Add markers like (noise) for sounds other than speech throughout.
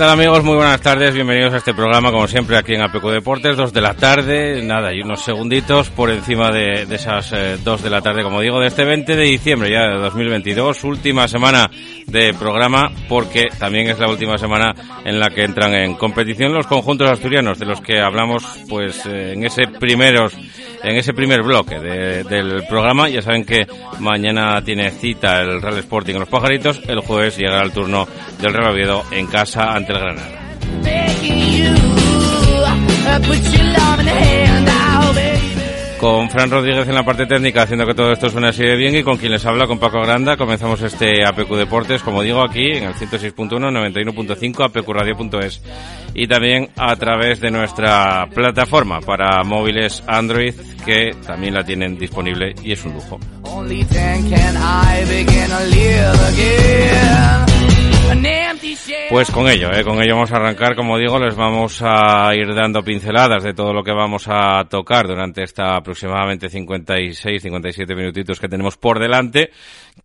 Tal amigos? Muy buenas tardes, bienvenidos a este programa como siempre aquí en APQ Deportes, dos de la tarde, nada, y unos segunditos por encima de, de esas eh, de la tarde, como digo, de este 20 de diciembre ya de 2022, última semana de programa porque también es la última semana en la que entran en competición los conjuntos asturianos de los que hablamos pues eh, en ese primeros en ese primer bloque de- del programa. Ya saben que mañana tiene cita el Real Sporting los Pajaritos, el jueves llegará el turno del Real en casa ante el Granada. Con Fran Rodríguez en la parte técnica haciendo que todo esto suene así de bien y con quien les habla, con Paco Granda, comenzamos este APQ Deportes, como digo, aquí en el 106.1, 91.5, apqradio.es y también a través de nuestra plataforma para móviles Android que también la tienen disponible y es un lujo. Pues con ello, eh, con ello vamos a arrancar, como digo, les vamos a ir dando pinceladas de todo lo que vamos a tocar durante esta aproximadamente 56, 57 minutitos que tenemos por delante,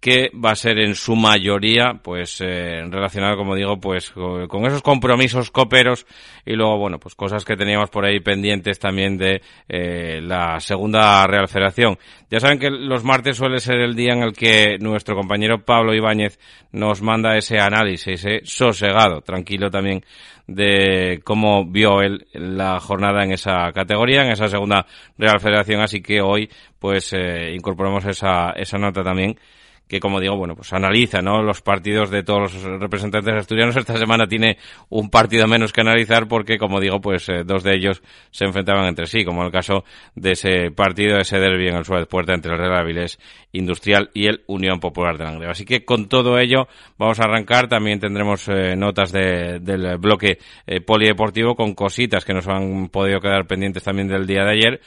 que va a ser en su mayoría, pues, eh, relacionado, como digo, pues, co- con esos compromisos coperos y luego, bueno, pues cosas que teníamos por ahí pendientes también de eh, la segunda Real Federación. Ya saben que los martes suele ser el día en el que nuestro compañero Pablo Ibáñez nos manda ese análisis, ese sosegado, tranquilo también, de cómo vio él la jornada en esa categoría, en esa segunda Real Federación. Así que hoy, pues, eh, incorporamos esa, esa nota también que como digo, bueno, pues analiza, ¿no? Los partidos de todos los representantes asturianos. Esta semana tiene un partido menos que analizar porque, como digo, pues eh, dos de ellos se enfrentaban entre sí, como el caso de ese partido, ese derbi en el Suárez Puerta entre el Real Avilés Industrial y el Unión Popular de Langreo. Así que con todo ello vamos a arrancar. También tendremos eh, notas de- del bloque eh, polideportivo con cositas que nos han podido quedar pendientes también del día de ayer.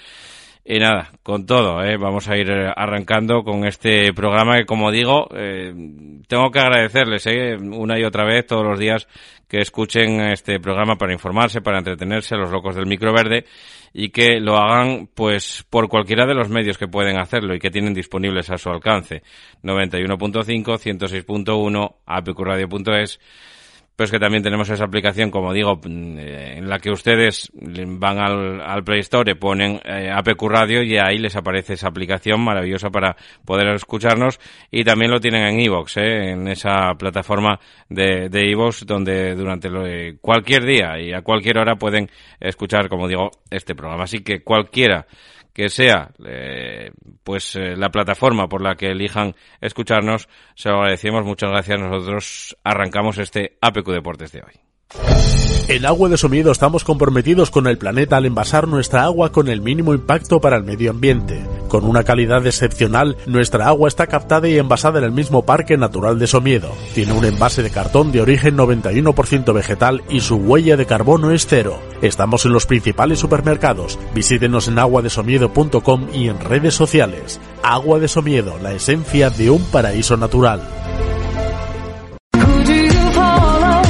Y nada, con todo, ¿eh? vamos a ir eh, arrancando con este programa que, como digo, eh, tengo que agradecerles ¿eh? una y otra vez todos los días que escuchen este programa para informarse, para entretenerse, los locos del microverde, y que lo hagan pues por cualquiera de los medios que pueden hacerlo y que tienen disponibles a su alcance. 91.5, 106.1, apqradio.es pues que también tenemos esa aplicación, como digo, mm, eh, en la que ustedes van al, al Play Store, ponen eh, APQ Radio y ahí les aparece esa aplicación maravillosa para poder escucharnos y también lo tienen en iVoox, eh, en esa plataforma de, de iVoox donde durante lo- eh, cualquier día y a cualquier hora pueden escuchar, como digo, este programa. Así que cualquiera que sea eh, pues eh, la plataforma por la que elijan escucharnos, se lo agradecemos. Muchas gracias. Nosotros arrancamos este APQ Deportes de hoy. En Agua de Somiedo estamos comprometidos con el planeta al envasar nuestra agua con el mínimo impacto para el medio ambiente. Con una calidad excepcional, nuestra agua está captada y envasada en el mismo Parque Natural de Somiedo. Tiene un envase de cartón de origen 91% vegetal y su huella de carbono es cero. Estamos en los principales supermercados. Visítenos en aguadesomiedo.com y en redes sociales. Agua de Somiedo, la esencia de un paraíso natural.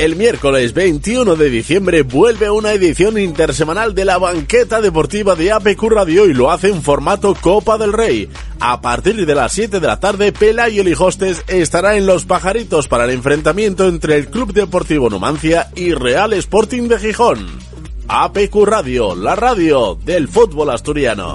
El miércoles 21 de diciembre vuelve una edición intersemanal de la banqueta deportiva de APQ Radio y lo hace en formato Copa del Rey. A partir de las 7 de la tarde, Pelayo Lijostes estará en Los Pajaritos para el enfrentamiento entre el Club Deportivo Numancia y Real Sporting de Gijón. APQ Radio, la radio del fútbol asturiano.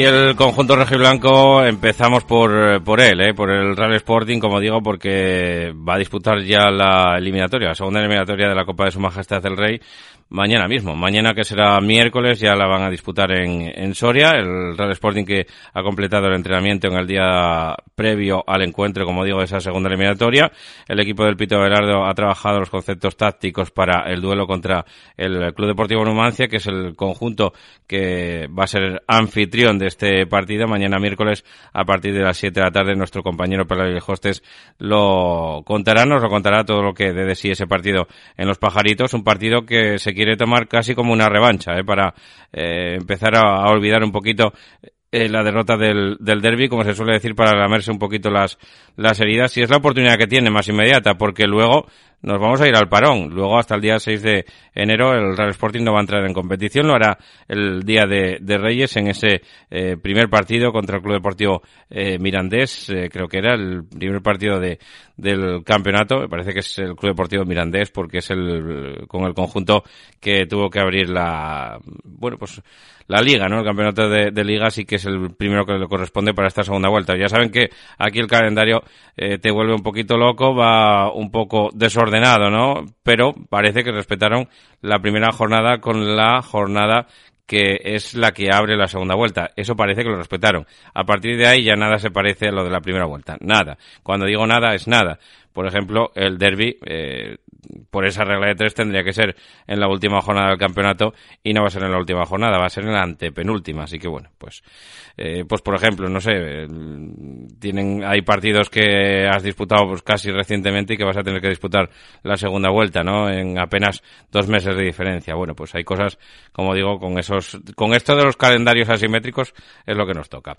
Y el conjunto rojiblanco empezamos por, por él, ¿eh? por el Real Sporting, como digo, porque va a disputar ya la eliminatoria, la segunda eliminatoria de la Copa de Su Majestad el Rey, mañana mismo. Mañana que será miércoles ya la van a disputar en, en Soria. El Real Sporting que ha completado el entrenamiento en el día previo al encuentro, como digo, de esa segunda eliminatoria. El equipo del Pito Velardo ha trabajado los conceptos tácticos para el duelo contra el Club Deportivo Numancia, que es el conjunto que va a ser anfitrión de este partido. Mañana miércoles a partir de las 7 de la tarde nuestro compañero Pelayo Hostes lo contará, nos lo contará todo lo que de sí ese partido en los pajaritos. Un partido que se quiere tomar casi como una revancha, ¿eh? para eh, empezar a, a, olvidar un poquito eh, la derrota del, del derby, como se suele decir, para lamerse un poquito las, las heridas. Y es la oportunidad que tiene más inmediata, porque luego nos vamos a ir al parón. Luego, hasta el día 6 de enero, el Real Sporting no va a entrar en competición. Lo hará el día de, Reyes en ese eh, primer partido contra el Club Deportivo eh, Mirandés. Eh, creo que era el primer partido de, del campeonato. Me parece que es el Club Deportivo Mirandés porque es el, con el conjunto que tuvo que abrir la, bueno, pues, la liga, ¿no? El campeonato de, de, liga sí que es el primero que le corresponde para esta segunda vuelta. Ya saben que aquí el calendario te vuelve un poquito loco, va un poco desordenado, ¿no? Pero parece que respetaron la primera jornada con la jornada que es la que abre la segunda vuelta. Eso parece que lo respetaron. A partir de ahí ya nada se parece a lo de la primera vuelta. Nada. Cuando digo nada es nada. Por ejemplo, el derby, eh, por esa regla de tres, tendría que ser en la última jornada del campeonato y no va a ser en la última jornada, va a ser en la antepenúltima. Así que bueno, pues, eh, pues por ejemplo, no sé, tienen, hay partidos que has disputado pues casi recientemente y que vas a tener que disputar la segunda vuelta, ¿no? En apenas dos meses de diferencia. Bueno, pues hay cosas, como digo, con esos, con esto de los calendarios asimétricos es lo que nos toca.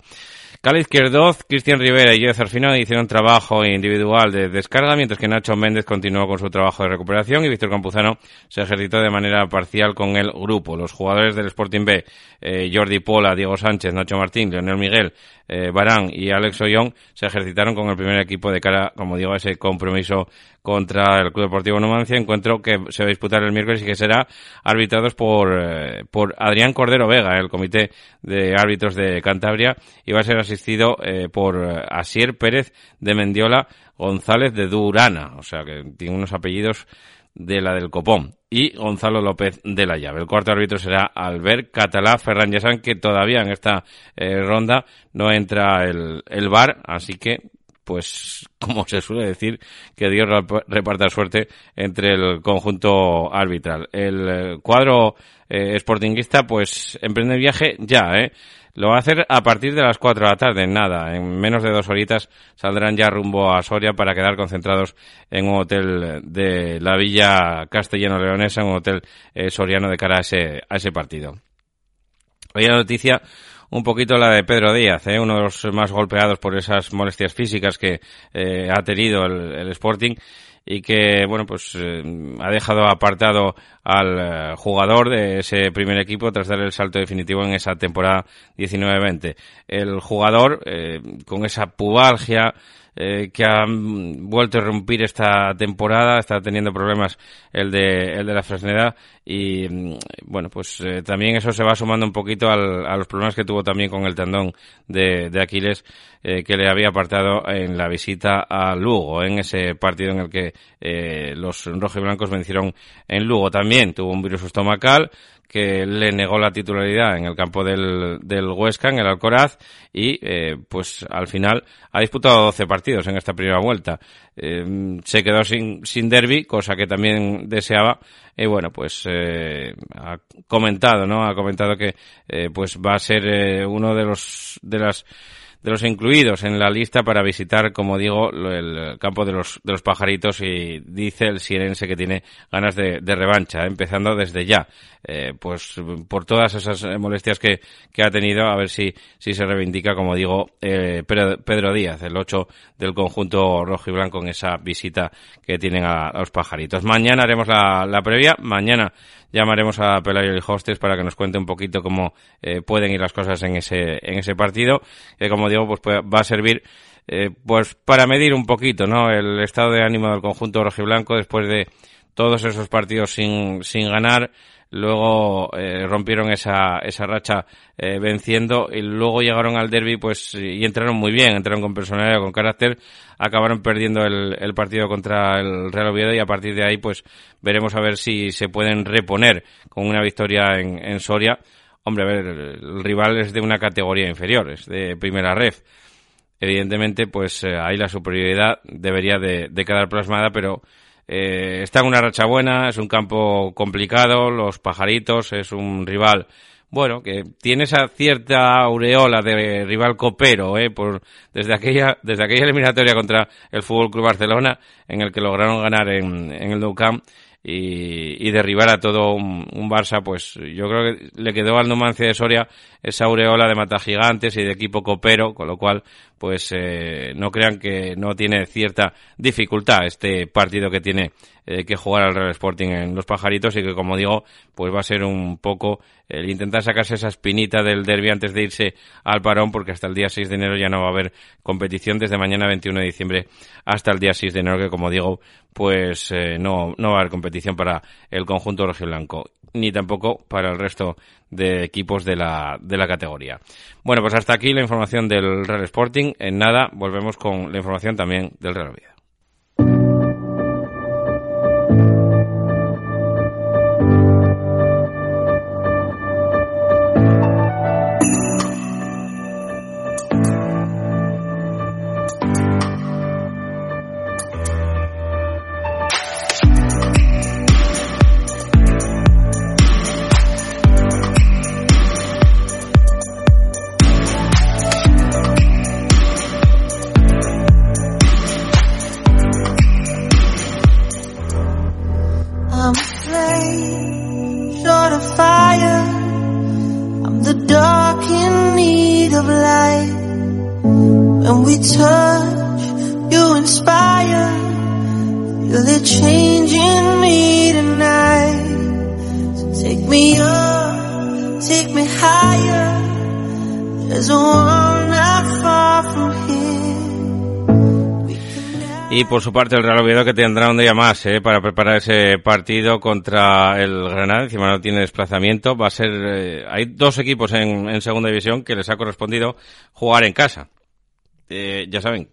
Cala Izquierdoz, Cristian Rivera y Joe Zarfino hicieron trabajo individual de descarga, mientras que Nacho Méndez continuó con su trabajo de recuperación y Víctor Campuzano se ejercitó de manera parcial con el grupo. Los jugadores del Sporting B, eh, Jordi Pola, Diego Sánchez, Nacho Martín, Leonel Miguel, eh, Barán y Alex Ollón se ejercitaron con el primer equipo de cara, como digo, a ese compromiso contra el Club Deportivo Numancia, encuentro que se va a disputar el miércoles y que será arbitrados por, eh, por Adrián Cordero Vega, el comité de árbitros de Cantabria, y va a ser asistido por Asier Pérez de Mendiola González de Durana, o sea que tiene unos apellidos de la del Copón y Gonzalo López de la Llave. El cuarto árbitro será Albert Catalá Ferran Yasan, que todavía en esta eh, ronda no entra el, el VAR, así que pues (laughs) como se suele decir, que Dios reparta suerte entre el conjunto arbitral. El eh, cuadro eh, sportinguista pues emprende viaje ya, ¿eh? Lo va a hacer a partir de las 4 de la tarde, nada, en menos de dos horitas saldrán ya rumbo a Soria para quedar concentrados en un hotel de la Villa Castellano-Leonesa, un hotel eh, soriano de cara a ese, a ese partido. Hoy la noticia un poquito la de Pedro Díaz, ¿eh? uno de los más golpeados por esas molestias físicas que eh, ha tenido el, el Sporting y que, bueno, pues eh, ha dejado apartado al eh, jugador de ese primer equipo tras dar el salto definitivo en esa temporada 19-20. El jugador, eh, con esa pubalgia, eh, que ha vuelto a romper esta temporada, está teniendo problemas el de, el de la Fresneda y mm, bueno, pues también eso se va sumando un poquito al, a los problemas que tuvo también con el tendón de, de Aquiles que le había apartado en la visita a Lugo, en ese partido en el que los rojiblancos vencieron en Lugo. También tuvo un virus estomacal que le negó la titularidad en el campo del, del Huesca, en el Alcoraz, y eh, pues al final ha disputado 12 partidos en esta primera vuelta. Eh, se quedó sin, sin derby, cosa que también deseaba, y bueno, pues eh, ha comentado, ¿no? Ha comentado que eh, pues va a ser eh, uno de los de las de los incluidos en la lista para visitar, como digo, el campo de los, de los pajaritos y dice el sirense que tiene ganas de, de revancha, empezando desde ya. Eh, pues por todas esas molestias que, que ha tenido, a ver si, si se reivindica, como digo, eh, Pedro, Díaz, el 8 del conjunto rojo y blanco en esa visita que tienen a, a los pajaritos. Mañana haremos la, la previa, mañana llamaremos a Pelayo y Hostes para que nos cuente un poquito cómo eh, pueden ir las cosas en ese, en ese partido, que como digo, pues va a servir eh, pues para medir un poquito, ¿no? El estado de ánimo del conjunto rojiblanco después de todos esos partidos sin, sin ganar, luego eh, rompieron esa, esa racha eh, venciendo y luego llegaron al derby pues y entraron muy bien, entraron con personalidad, con carácter, acabaron perdiendo el, el, partido contra el Real Oviedo y a partir de ahí pues veremos a ver si se pueden reponer con una victoria en, en Soria. Hombre, a ver, el rival es de una categoría inferior, es de primera ref. Evidentemente, pues eh, ahí la superioridad debería de, de quedar plasmada, pero eh, está en una racha buena, es un campo complicado, los pajaritos, es un rival, bueno, que tiene esa cierta aureola de rival copero, eh, por, desde aquella, desde aquella eliminatoria contra el Fútbol Club Barcelona, en el que lograron ganar en, en el Nou y, y, derribar a todo un, un, Barça, pues yo creo que le quedó al Numancia de Soria esa aureola de mata gigantes y de equipo copero, con lo cual, pues eh, no crean que no tiene cierta dificultad este partido que tiene eh, que jugar al Real Sporting en los pajaritos y que, como digo, pues va a ser un poco el intentar sacarse esa espinita del derby antes de irse al parón, porque hasta el día 6 de enero ya no va a haber competición desde mañana 21 de diciembre hasta el día 6 de enero, que como digo, pues eh, no, no va a haber competición para el conjunto rojiblanco, ni tampoco para el resto de equipos de la, de la categoría. Bueno, pues hasta aquí la información del Real Sporting. En nada, volvemos con la información también del Real Oviedo. Por su parte el Real Oviedo que tendrá un día más ¿eh? para preparar ese partido contra el Granada. Encima no tiene desplazamiento. Va a ser. Eh, hay dos equipos en, en, segunda división que les ha correspondido jugar en casa. Eh, ya saben,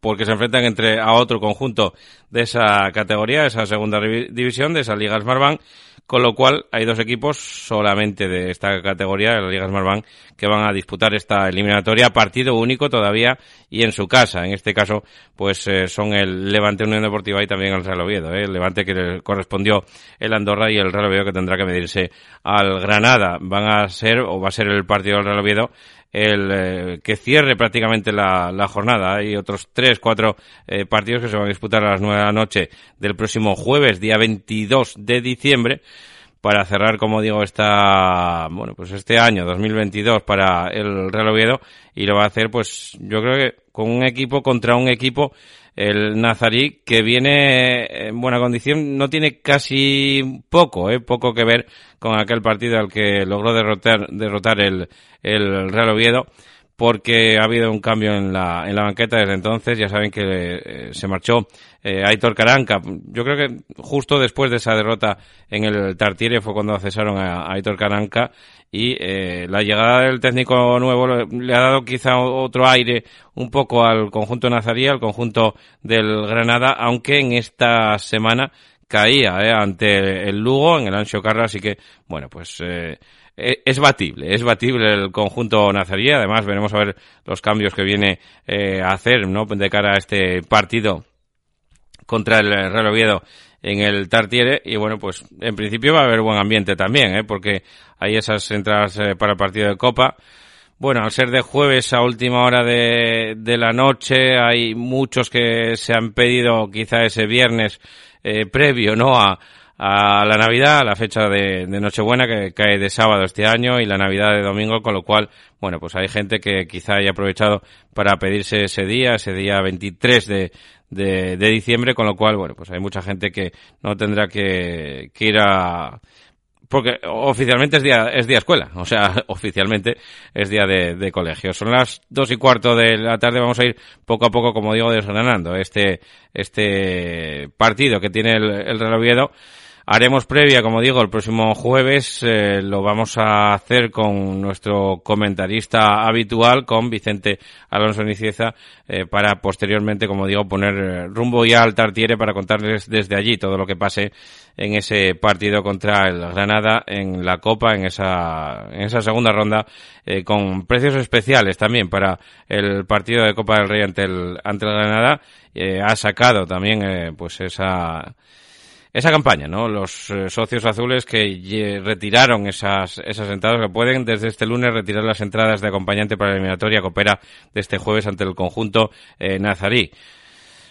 porque se enfrentan entre a otro conjunto de esa categoría, esa segunda división, de esa Liga Smartbank, con lo cual hay dos equipos solamente de esta categoría, de la Liga Smartbank, que van a disputar esta eliminatoria, partido único todavía y en su casa. En este caso, pues eh, son el Levante Unión Deportiva y también el Real Oviedo, ¿eh? el Levante que le correspondió el Andorra y el Real Oviedo que tendrá que medirse al Granada. Van a ser, o va a ser el partido del Real Oviedo, el eh, que cierre prácticamente la, la, jornada. Hay otros tres, cuatro eh, partidos que se van a disputar a las nueve de la noche del próximo jueves, día 22 de diciembre, para cerrar, como digo, esta, bueno, pues este año 2022 para el Real Oviedo y lo va a hacer, pues yo creo que con un equipo contra un equipo el Nazarí, que viene en buena condición, no tiene casi poco, eh, poco que ver con aquel partido al que logró derrotar, derrotar el, el Real Oviedo, porque ha habido un cambio en la, en la banqueta desde entonces. Ya saben que eh, se marchó eh, Aitor Caranca. Yo creo que justo después de esa derrota en el Tartiere fue cuando cesaron a, Aitor Caranca y eh, la llegada del técnico nuevo le ha dado quizá otro aire un poco al conjunto nazarí, al conjunto del Granada, aunque en esta semana caía ante el Lugo en el Ancho Carra, así que bueno, pues eh, es batible, es batible el conjunto nazarí. Además, veremos a ver los cambios que viene eh, a hacer ¿no? de cara a este partido contra el Real Oviedo en el Tartiere. Y bueno, pues en principio va a haber buen ambiente también, ¿eh? porque hay esas entradas eh, para el partido de Copa. Bueno, al ser de jueves a última hora de, de la noche, hay muchos que se han pedido quizá ese viernes eh, previo, ¿no? A, a la Navidad, a la fecha de, Nochebuena que cae de sábado este año y la Navidad de domingo, con lo cual, bueno, pues hay gente que quizá haya aprovechado para pedirse ese día, ese día 23 de, de, de diciembre, con lo cual, bueno, pues hay mucha gente que no tendrá que, que ir a, porque oficialmente es día, es día escuela, o sea, (laughs) oficialmente es día de, de, colegio. Son las dos y cuarto de la tarde, vamos a ir poco a poco, como digo, desgranando este, este partido que tiene el, el Real Oviedo Haremos previa, como digo, el próximo jueves. Eh, lo vamos a hacer con nuestro comentarista habitual, con Vicente Alonso Nicieza, eh, para posteriormente, como digo, poner eh, rumbo ya al Tartiere para contarles desde allí todo lo que pase en ese partido contra el Granada en la Copa, en esa, en esa segunda ronda, eh, con precios especiales también para el partido de Copa del Rey ante el, ante el Granada. Eh, ha sacado también, pues esa, esa campaña, ¿no? Los eh, socios azules que retiraron esas, esas entradas, que pueden desde este lunes retirar las entradas de acompañante para la eliminatoria que de este jueves ante el conjunto eh, nazarí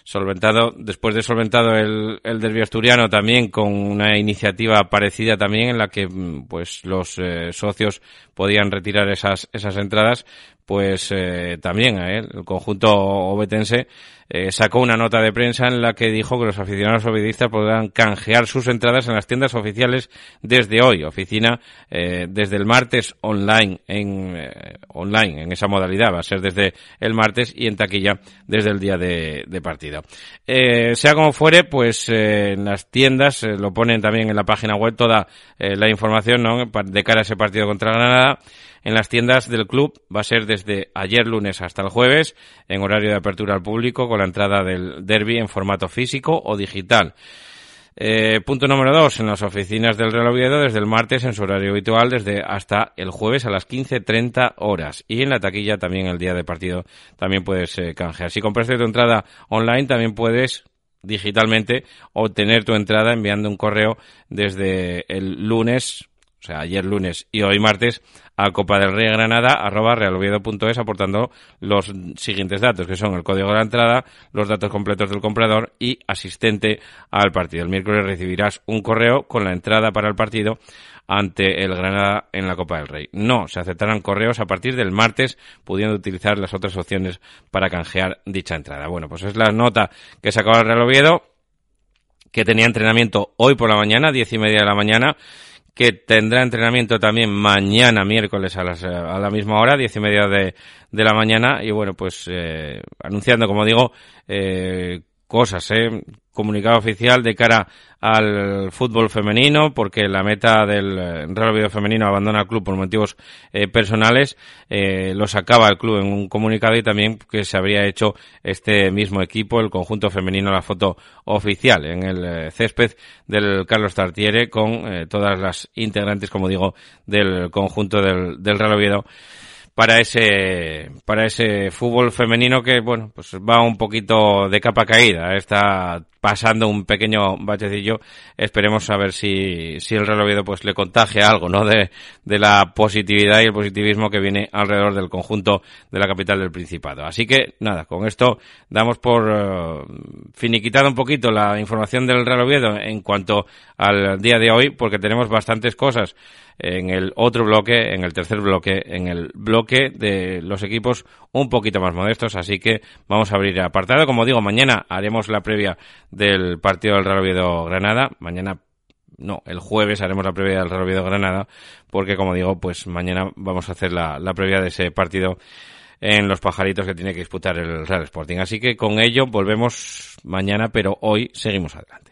solventado, después de solventado el, el derbi asturiano también con una iniciativa parecida también en la que mm, pues los eh, socios podían retirar esas, esas entradas, pues eh, también eh, el conjunto obetense eh, sacó una nota de prensa en la que dijo que los aficionados obedistas podrán canjear sus entradas en las tiendas oficiales desde hoy, oficina eh, desde el martes online en eh, online en esa modalidad va a ser desde el martes y en taquilla desde el día de, de partido. sea como fuere, pues en las tiendas lo ponen también en la página web toda la información ¿no? de cara a ese partido contra Granada en las tiendas del club va a ser desde ayer lunes hasta el jueves en horario de apertura al público con la entrada del derby en formato físico o digital. Eh, punto número dos, en las oficinas del Real Oviedo desde el martes en su horario habitual desde hasta el jueves a las 15.30 horas. Y en la taquilla también el día de partido también puedes eh, canjear. Si compraste tu entrada online también puedes digitalmente obtener tu entrada enviando un correo desde el lunes o sea, ayer lunes y hoy martes, a Copa del Rey Granada, arroba realoviedo.es, aportando los siguientes datos, que son el código de la entrada, los datos completos del comprador y asistente al partido. El miércoles recibirás un correo con la entrada para el partido ante el Granada en la Copa del Rey. No, se aceptarán correos a partir del martes, pudiendo utilizar las otras opciones para canjear dicha entrada. Bueno, pues es la nota que sacaba el Real Oviedo, que tenía entrenamiento hoy por la mañana, diez y media de la mañana, que tendrá entrenamiento también mañana miércoles a, las, a la misma hora, diez y media de, de la mañana. Y bueno, pues eh, anunciando, como digo, eh, cosas, ¿eh? Comunicado oficial de cara al fútbol femenino, porque la meta del Real Oviedo femenino abandona el club por motivos eh, personales, eh, lo sacaba el club en un comunicado y también que se habría hecho este mismo equipo, el conjunto femenino, la foto oficial en el eh, césped del Carlos Tartiere con eh, todas las integrantes, como digo, del conjunto del, del Real Oviedo para ese para ese fútbol femenino que bueno pues va un poquito de capa caída. Está pasando un pequeño bachecillo. Esperemos a ver si si el Real Oviedo pues le contagia algo no de, de la positividad y el positivismo que viene alrededor del conjunto de la capital del Principado. Así que nada con esto damos por uh, finiquitado un poquito la información del Real Oviedo en cuanto al día de hoy porque tenemos bastantes cosas en el otro bloque, en el tercer bloque, en el bloque de los equipos un poquito más modestos. Así que vamos a abrir apartado. Como digo, mañana haremos la previa del partido del Real Oviedo Granada. Mañana no, el jueves haremos la previa del Real Oviedo Granada, porque como digo, pues mañana vamos a hacer la, la previa de ese partido en los pajaritos que tiene que disputar el Real Sporting. Así que con ello volvemos mañana, pero hoy seguimos adelante.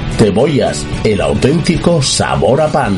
Cebollas, el auténtico sabor a pan.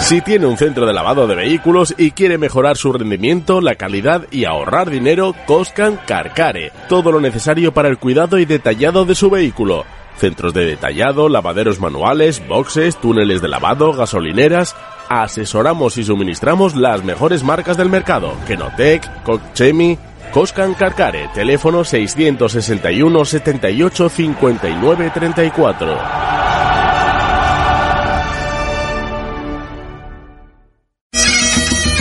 Si tiene un centro de lavado de vehículos y quiere mejorar su rendimiento, la calidad y ahorrar dinero, Coscan Carcare. Todo lo necesario para el cuidado y detallado de su vehículo. Centros de detallado, lavaderos manuales, boxes, túneles de lavado, gasolineras. Asesoramos y suministramos las mejores marcas del mercado. Kenotec, Cochemi, Coscan Carcare. Teléfono 661 78 59 34.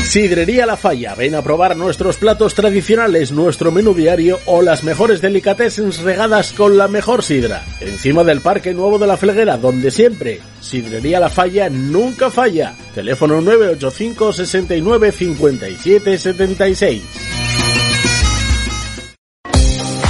Sidrería La Falla, ven a probar nuestros platos tradicionales, nuestro menú diario o las mejores delicatessens regadas con la mejor sidra. Encima del Parque Nuevo de la Felguera, donde siempre, Sidrería La Falla nunca falla. Teléfono 985 69 57 76.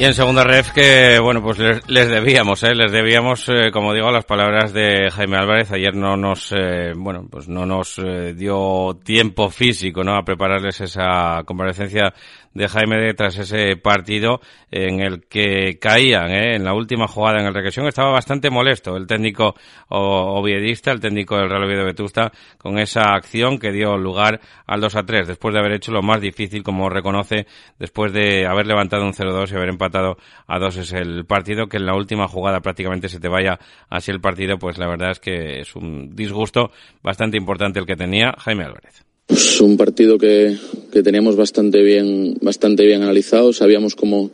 Y en segunda ref que, bueno, pues les, les debíamos, ¿eh? Les debíamos, eh, como digo, las palabras de Jaime Álvarez. Ayer no nos, eh, bueno, pues no nos eh, dio tiempo físico, ¿no? A prepararles esa comparecencia de Jaime de tras ese partido en el que caían, ¿eh? En la última jugada en el regresión estaba bastante molesto el técnico oviedista, el técnico del Real Oviedo Vetusta, con esa acción que dio lugar al 2 a 3, después de haber hecho lo más difícil, como reconoce, después de haber levantado un 0-2 y haber empatado a 2 es el partido, que en la última jugada prácticamente se te vaya así el partido, pues la verdad es que es un disgusto bastante importante el que tenía Jaime Álvarez. Pues un partido que, que teníamos bastante bien, bastante bien analizado, sabíamos cómo,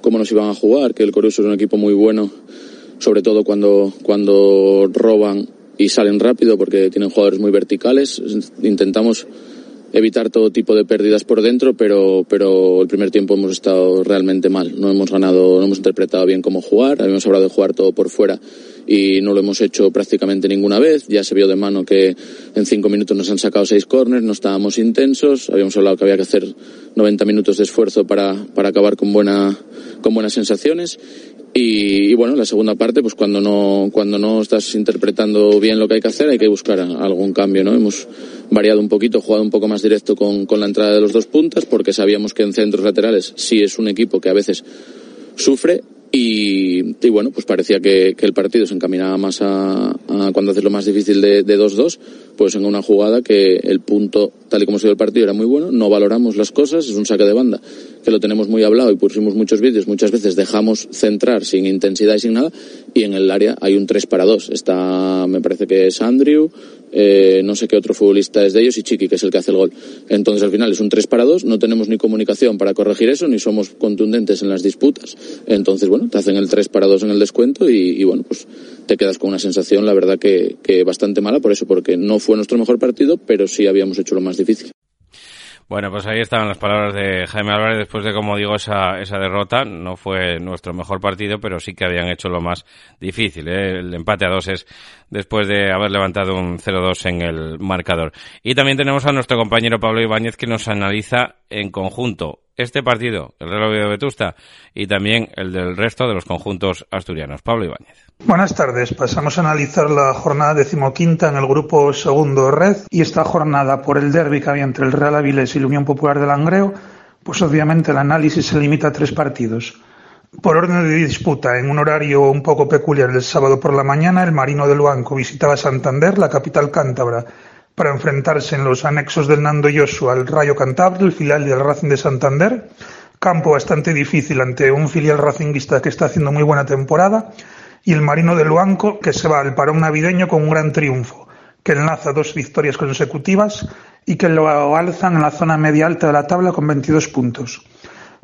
cómo nos iban a jugar, que el Coruso es un equipo muy bueno, sobre todo cuando, cuando roban y salen rápido porque tienen jugadores muy verticales. Intentamos evitar todo tipo de pérdidas por dentro, pero, pero el primer tiempo hemos estado realmente mal. No hemos ganado, no hemos interpretado bien cómo jugar, habíamos hablado de jugar todo por fuera y no lo hemos hecho prácticamente ninguna vez. Ya se vio de mano que en cinco minutos nos han sacado seis corners, no estábamos intensos, habíamos hablado que había que hacer 90 minutos de esfuerzo para, para acabar con, buena, con buenas sensaciones. Y, y bueno, la segunda parte, pues cuando no, cuando no estás interpretando bien lo que hay que hacer, hay que buscar algún cambio, ¿no? Hemos variado un poquito, jugado un poco más directo con, con la entrada de los dos puntas, porque sabíamos que en centros laterales sí es un equipo que a veces sufre y, y bueno, pues parecía que, que el partido se encaminaba más a, a cuando haces lo más difícil de de 2-2, pues en una jugada que el punto, tal y como se dio el partido, era muy bueno, no valoramos las cosas, es un saque de banda que lo tenemos muy hablado y pusimos muchos vídeos, muchas veces dejamos centrar sin intensidad y sin nada, y en el área hay un 3 para 2. Está, me parece que es Andrew, eh, no sé qué otro futbolista es de ellos y Chiqui, que es el que hace el gol. Entonces al final es un 3 para 2, no tenemos ni comunicación para corregir eso, ni somos contundentes en las disputas. Entonces, bueno, te hacen el 3 para 2 en el descuento y, bueno, pues te quedas con una sensación, la verdad, que, que bastante mala por eso, porque no fue nuestro mejor partido, pero sí habíamos hecho lo más difícil. Bueno, pues ahí estaban las palabras de Jaime Álvarez después de, como digo, esa, esa derrota. No fue nuestro mejor partido, pero sí que habían hecho lo más difícil. ¿eh? El empate a dos es después de haber levantado un 0-2 en el marcador. Y también tenemos a nuestro compañero Pablo Ibáñez que nos analiza en conjunto este partido, el Real Oviedo Vetusta, y también el del resto de los conjuntos asturianos. Pablo Ibáñez. Buenas tardes. Pasamos a analizar la jornada decimoquinta en el grupo segundo Red y esta jornada por el derbi que había entre el Real Avilés y la Unión Popular de Langreo, pues obviamente el análisis se limita a tres partidos. Por orden de disputa, en un horario un poco peculiar el sábado por la mañana, el Marino del Banco visitaba Santander, la capital cántabra, para enfrentarse en los anexos del Nando Yosu al Rayo Cantabria, el filial del Racing de Santander. Campo bastante difícil ante un filial racinguista que está haciendo muy buena temporada y el Marino del Luanco que se va al parón navideño con un gran triunfo, que enlaza dos victorias consecutivas y que lo alzan en la zona media alta de la tabla con 22 puntos.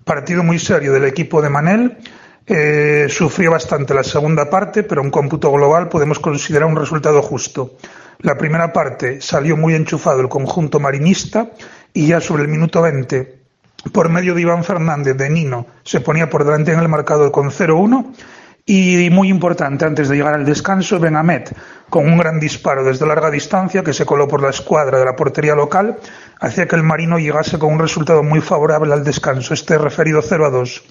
Partido muy serio del equipo de Manel. Eh, sufrió bastante la segunda parte, pero en cómputo global podemos considerar un resultado justo. La primera parte salió muy enchufado el conjunto marinista y ya sobre el minuto 20, por medio de Iván Fernández de Nino, se ponía por delante en el marcador con 0-1 y muy importante, antes de llegar al descanso, Benamet, con un gran disparo desde larga distancia que se coló por la escuadra de la portería local, hacía que el Marino llegase con un resultado muy favorable al descanso, este referido 0 a 2.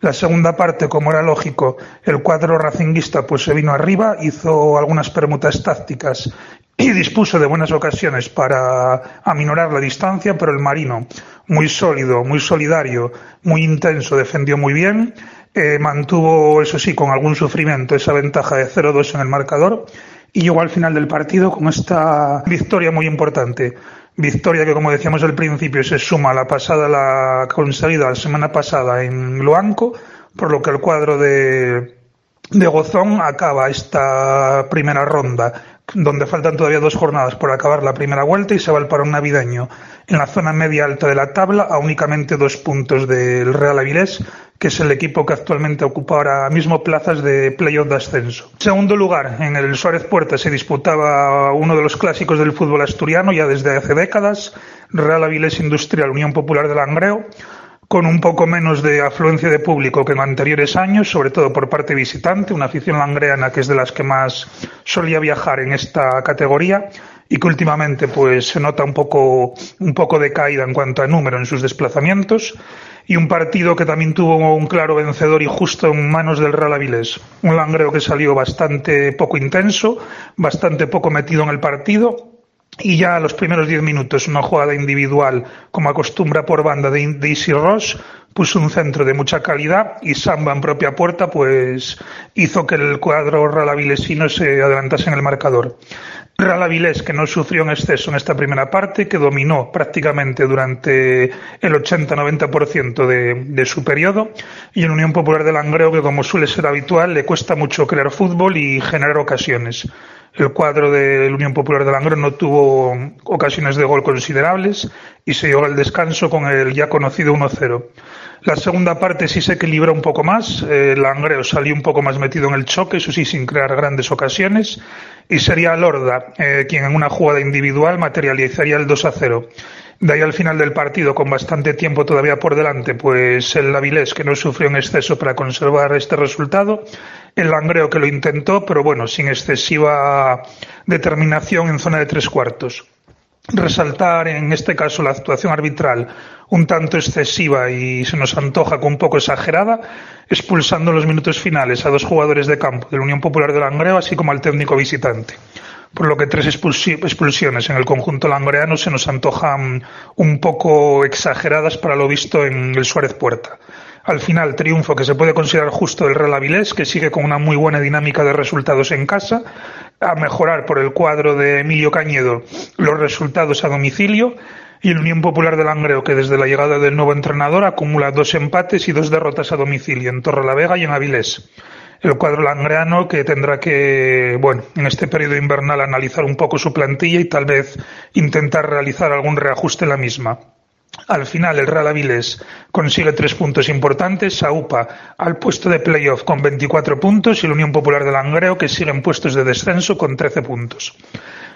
La segunda parte, como era lógico, el cuadro racinguista pues se vino arriba, hizo algunas permutas tácticas y dispuso de buenas ocasiones para aminorar la distancia, pero el Marino, muy sólido, muy solidario, muy intenso, defendió muy bien eh, mantuvo, eso sí, con algún sufrimiento esa ventaja de 0-2 en el marcador y llegó al final del partido con esta victoria muy importante. Victoria que, como decíamos al principio, se suma a la pasada, la conseguida la semana pasada en Luanco, por lo que el cuadro de, de Gozón acaba esta primera ronda donde faltan todavía dos jornadas por acabar la primera vuelta y se va el parón navideño en la zona media alta de la tabla a únicamente dos puntos del Real Avilés, que es el equipo que actualmente ocupa ahora mismo plazas de playoff de ascenso. En segundo lugar, en el Suárez Puerta se disputaba uno de los clásicos del fútbol asturiano ya desde hace décadas, Real Avilés Industrial Unión Popular de Langreo, con un poco menos de afluencia de público que en anteriores años, sobre todo por parte visitante, una afición langreana que es de las que más solía viajar en esta categoría y que últimamente pues se nota un poco un poco de caída en cuanto a número en sus desplazamientos y un partido que también tuvo un claro vencedor y justo en manos del Real Avilés. Un langreo que salió bastante poco intenso, bastante poco metido en el partido y ya a los primeros diez minutos, una jugada individual, como acostumbra por banda de Daisy Ross, puso un centro de mucha calidad y Samba en propia puerta, pues hizo que el cuadro ralavilesino se adelantase en el marcador. Real Avilés, que no sufrió en exceso en esta primera parte, que dominó prácticamente durante el 80-90% de, de su periodo, y en Unión Popular de Langreo, que como suele ser habitual, le cuesta mucho crear fútbol y generar ocasiones. El cuadro de la Unión Popular de Langreo no tuvo ocasiones de gol considerables y se llegó al descanso con el ya conocido 1-0. La segunda parte sí se equilibró un poco más. El Langreo salió un poco más metido en el choque, eso sí, sin crear grandes ocasiones. Y sería Lorda eh, quien en una jugada individual materializaría el 2 0. De ahí al final del partido, con bastante tiempo todavía por delante, pues el Avilés, que no sufrió en exceso para conservar este resultado, el Langreo que lo intentó, pero bueno, sin excesiva determinación en zona de tres cuartos. Resaltar en este caso la actuación arbitral un tanto excesiva y se nos antoja con un poco exagerada, expulsando en los minutos finales a dos jugadores de campo de la Unión Popular de Langreo, así como al técnico visitante por lo que tres expulsiones en el conjunto langreano se nos antojan un poco exageradas para lo visto en el Suárez Puerta. Al final, triunfo que se puede considerar justo del Real Avilés, que sigue con una muy buena dinámica de resultados en casa, a mejorar por el cuadro de Emilio Cañedo los resultados a domicilio, y el Unión Popular de Langreo, que desde la llegada del nuevo entrenador acumula dos empates y dos derrotas a domicilio en Torrelavega y en Avilés el cuadro langreano que tendrá que, bueno, en este periodo invernal analizar un poco su plantilla y tal vez intentar realizar algún reajuste en la misma. Al final, el Real Avilés consigue tres puntos importantes, AUPA al puesto de playoff con 24 puntos y la Unión Popular de Langreo que sigue en puestos de descenso con 13 puntos.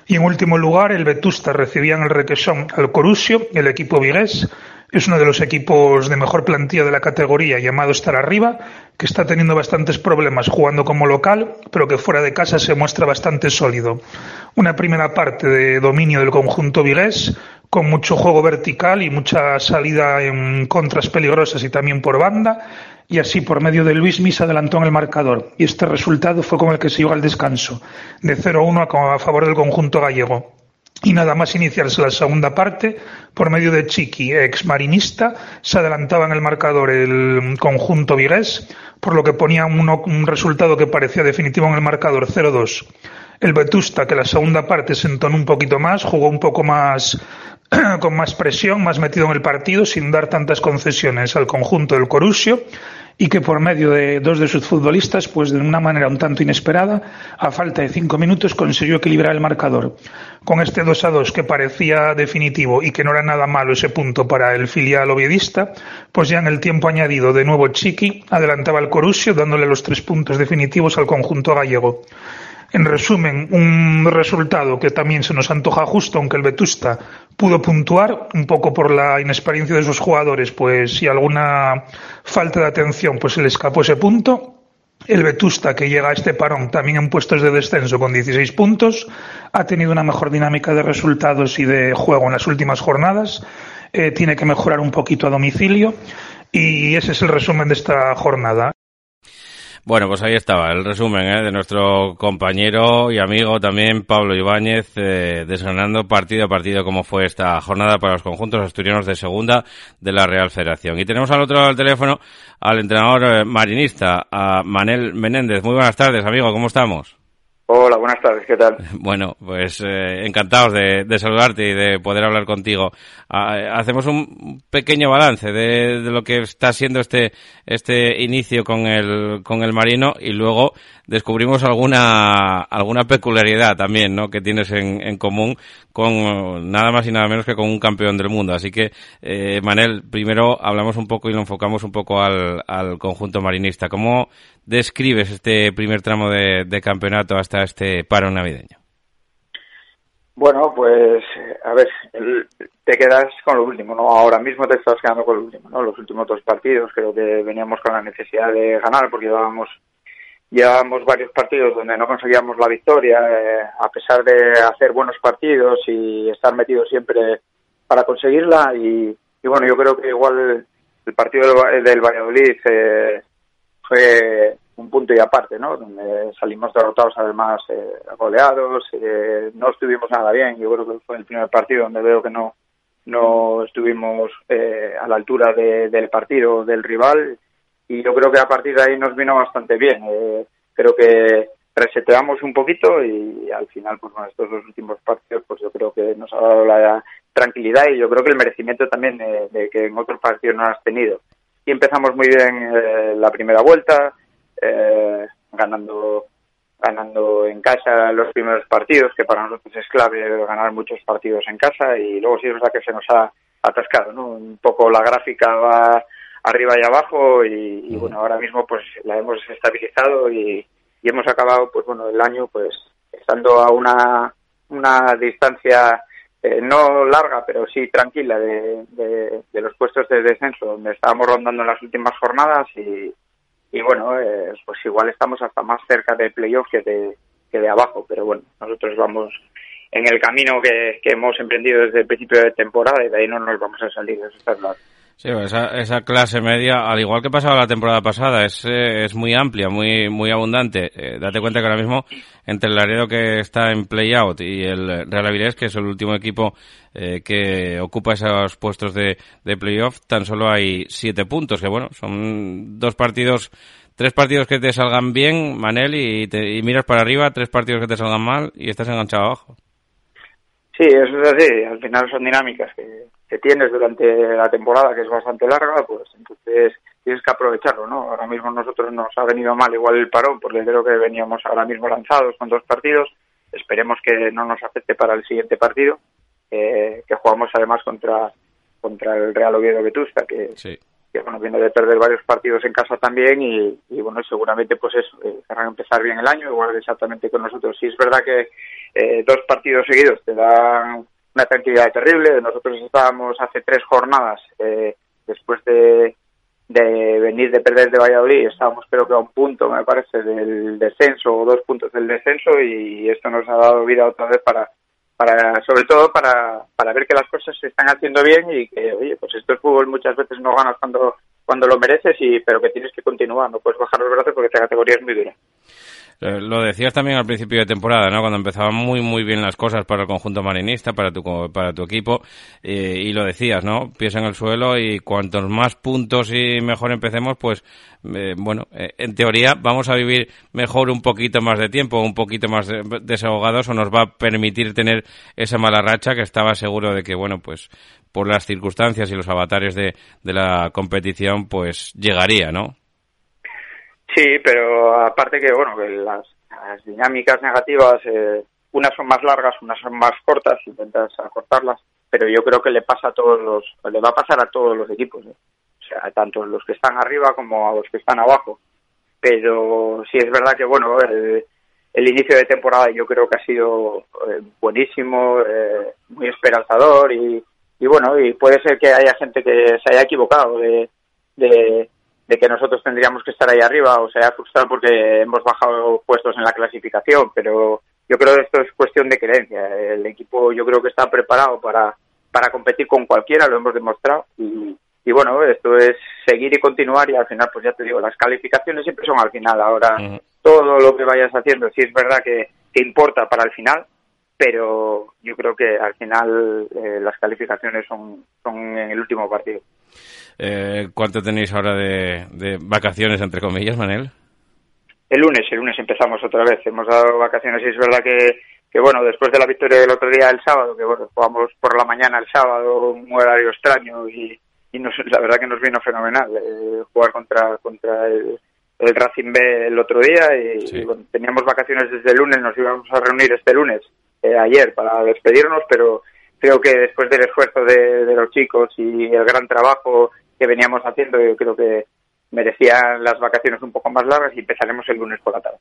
Y en último lugar, el Vetusta recibía en el requesón al Corusio, el equipo vigués, es uno de los equipos de mejor plantilla de la categoría, llamado Estar Arriba, que está teniendo bastantes problemas jugando como local, pero que fuera de casa se muestra bastante sólido. Una primera parte de dominio del conjunto vigués, con mucho juego vertical y mucha salida en contras peligrosas y también por banda, y así por medio de Luis Mis adelantó en el marcador. Y este resultado fue con el que se llegó al descanso, de 0-1 a favor del conjunto gallego. Y nada más iniciarse la segunda parte, por medio de Chiqui, ex marinista, se adelantaba en el marcador el conjunto vigués, por lo que ponía uno- un resultado que parecía definitivo en el marcador 0-2. El Vetusta, que la segunda parte se entonó un poquito más, jugó un poco más (clears throat) con más presión, más metido en el partido, sin dar tantas concesiones al conjunto del Corusio, y que por medio de dos de sus futbolistas, pues de una manera un tanto inesperada, a falta de cinco minutos consiguió equilibrar el marcador. Con este 2 a 2 que parecía definitivo y que no era nada malo ese punto para el filial oviedista, pues ya en el tiempo añadido de nuevo Chiqui adelantaba al Corusio dándole los tres puntos definitivos al conjunto gallego. En resumen, un resultado que también se nos antoja justo, aunque el Vetusta pudo puntuar, un poco por la inexperiencia de sus jugadores, pues y alguna falta de atención, pues se le escapó ese punto. El Vetusta, que llega a este parón también en puestos de descenso con 16 puntos, ha tenido una mejor dinámica de resultados y de juego en las últimas jornadas. Eh, tiene que mejorar un poquito a domicilio. Y ese es el resumen de esta jornada. Bueno, pues ahí estaba el resumen ¿eh? de nuestro compañero y amigo también Pablo Ibáñez, eh, desgranando partido a partido cómo fue esta jornada para los conjuntos asturianos de segunda de la Real Federación. Y tenemos al otro lado del teléfono al entrenador eh, marinista, a Manel Menéndez. Muy buenas tardes, amigo, ¿cómo estamos? Hola, buenas tardes, ¿qué tal? (laughs) Bueno, pues eh, encantados de, saludarte y de poder hablar contigo. Ah, hacemos un pequeño balance de, de lo que está siendo este este inicio con el con el Marino y luego descubrimos alguna alguna peculiaridad también, ¿no? Que tienes en, en común con nada más y nada menos que con un campeón del mundo. Así que, eh, Manel, primero hablamos un poco y lo enfocamos un poco al, al conjunto marinista. ¿Cómo describes este primer tramo de, campeonato hasta este paro navideño? Bueno, pues, a ver, te quedas con lo último, ¿no? Ahora mismo te estás quedando con lo último, ¿no? Los últimos dos partidos creo que veníamos con la necesidad de ganar porque llevábamos, llevábamos varios partidos donde no conseguíamos la victoria, eh, a pesar de hacer buenos partidos y estar metidos siempre para conseguirla y, bueno, yo creo que igual el, partido del, del Valladolid eh, fue un punto y aparte, ¿no? Donde salimos derrotados además eh, goleados, eh, no estuvimos nada bien. Yo creo que fue el primer partido donde veo que no no estuvimos eh, a la altura de- del partido del rival y yo creo que a partir de ahí nos vino bastante bien. Eh, creo que reseteamos un poquito y al final, pues con estos dos últimos partidos, pues yo creo que nos ha dado la tranquilidad y yo creo que el merecimiento también de, de que en otros partidos no has tenido. Y empezamos muy bien eh, la primera vuelta, eh, ganando ganando en casa los primeros partidos, que para nosotros es clave ganar muchos partidos en casa y luego sí es verdad que se nos ha atascado, ¿no? Un poco la gráfica va arriba y abajo y, y, bueno, ahora mismo pues la hemos estabilizado y, y hemos acabado pues bueno el año pues estando a una, una distancia eh, no larga pero sí tranquila de, de, los puestos de descenso donde estábamos rondando en las últimas jornadas y, y bueno, eh, pues igual estamos hasta más cerca del playoff que de, que de abajo, pero bueno, nosotros vamos en el camino que, que hemos emprendido desde el principio de temporada y de ahí no nos vamos a salir, eso está claro. Sí, esa, esa clase media, al igual que pasaba la temporada pasada, es, eh, es muy amplia, muy muy abundante. Eh, date cuenta que ahora mismo, entre el Laredo que está en play-out y el Real Avilés, que es el último equipo eh, que ocupa esos puestos de, de play-off, tan solo hay siete puntos, que bueno, son dos partidos, tres partidos que te salgan bien, Manel, y, te, y miras para arriba, tres partidos que te salgan mal y estás enganchado abajo. Sí, eso es así. Al final son dinámicas que, que tienes durante la temporada, que es bastante larga, pues entonces tienes que aprovecharlo, ¿no? Ahora mismo nosotros nos ha venido mal igual el parón, porque creo que veníamos ahora mismo lanzados con dos partidos. Esperemos que no nos afecte para el siguiente partido, eh, que jugamos además contra contra el Real Oviedo Vetusta, que, Sí. que bueno, viene de perder varios partidos en casa también y, y bueno, seguramente pues eso, eh, querrán empezar bien el año, igual exactamente con nosotros. Sí es verdad que eh, dos partidos seguidos te dan una tranquilidad terrible. Nosotros estábamos hace tres jornadas eh, después de, de venir de perder de Valladolid, estábamos creo que a un punto, me parece, del descenso o dos puntos del descenso y esto nos ha dado vida otra vez para para sobre todo para, para ver que las cosas se están haciendo bien y que oye pues esto es fútbol muchas veces no ganas cuando cuando lo mereces y pero que tienes que continuar no puedes bajar los brazos porque esta categoría es muy dura Lo decías también al principio de temporada, ¿no? Cuando empezaban muy, muy bien las cosas para el conjunto marinista, para tu, para tu equipo, eh, y lo decías, ¿no? Pies en el suelo y cuantos más puntos y mejor empecemos, pues, eh, bueno, eh, en teoría vamos a vivir mejor un poquito más de tiempo, un poquito más de- desahogados o nos va a permitir tener esa mala racha que estaba seguro de que, bueno, pues, por las circunstancias y los avatares de, de la competición, pues, llegaría, ¿no? Sí, pero aparte que, bueno, que las, las dinámicas negativas, eh, unas son más largas, unas son más cortas, intentas acortarlas, pero yo creo que le pasa a todos los, le va a pasar a todos los equipos, ¿eh? o sea, tanto los que están arriba como a los que están abajo. Pero sí es verdad que, bueno, el, inicio de temporada yo creo que ha sido eh, buenísimo, eh, muy esperanzador y, y bueno, y puede ser que haya gente que se haya equivocado de, de, de que nosotros tendríamos que estar ahí arriba o se haya frustrado porque hemos bajado puestos en la clasificación, pero yo creo que esto es cuestión de creencia. El equipo yo creo que está preparado para, para competir con cualquiera, lo hemos demostrado y, y bueno, esto es seguir y continuar y al final, pues ya te digo, las calificaciones siempre son al final. Ahora, todo lo que vayas haciendo, sí es verdad que, que importa para el final, pero yo creo que al final eh, las calificaciones son, son en el último partido. Eh, ¿Cuánto tenéis ahora de, de vacaciones, entre comillas, Manel? El lunes, el lunes empezamos otra vez. Hemos dado vacaciones y es verdad que, que bueno, después de la victoria del otro día el sábado, que bueno, jugamos por la mañana el sábado, un horario extraño y, y nos, la verdad que nos vino fenomenal eh, jugar contra, contra el, el Racing B el otro día y, y, bueno, teníamos vacaciones desde el lunes, nos íbamos a reunir este lunes, eh, ayer, para despedirnos, pero creo que después del esfuerzo de, de los chicos y el gran trabajo que veníamos haciendo, yo creo que merecían las vacaciones un poco más largas y empezaremos el lunes por la tarde.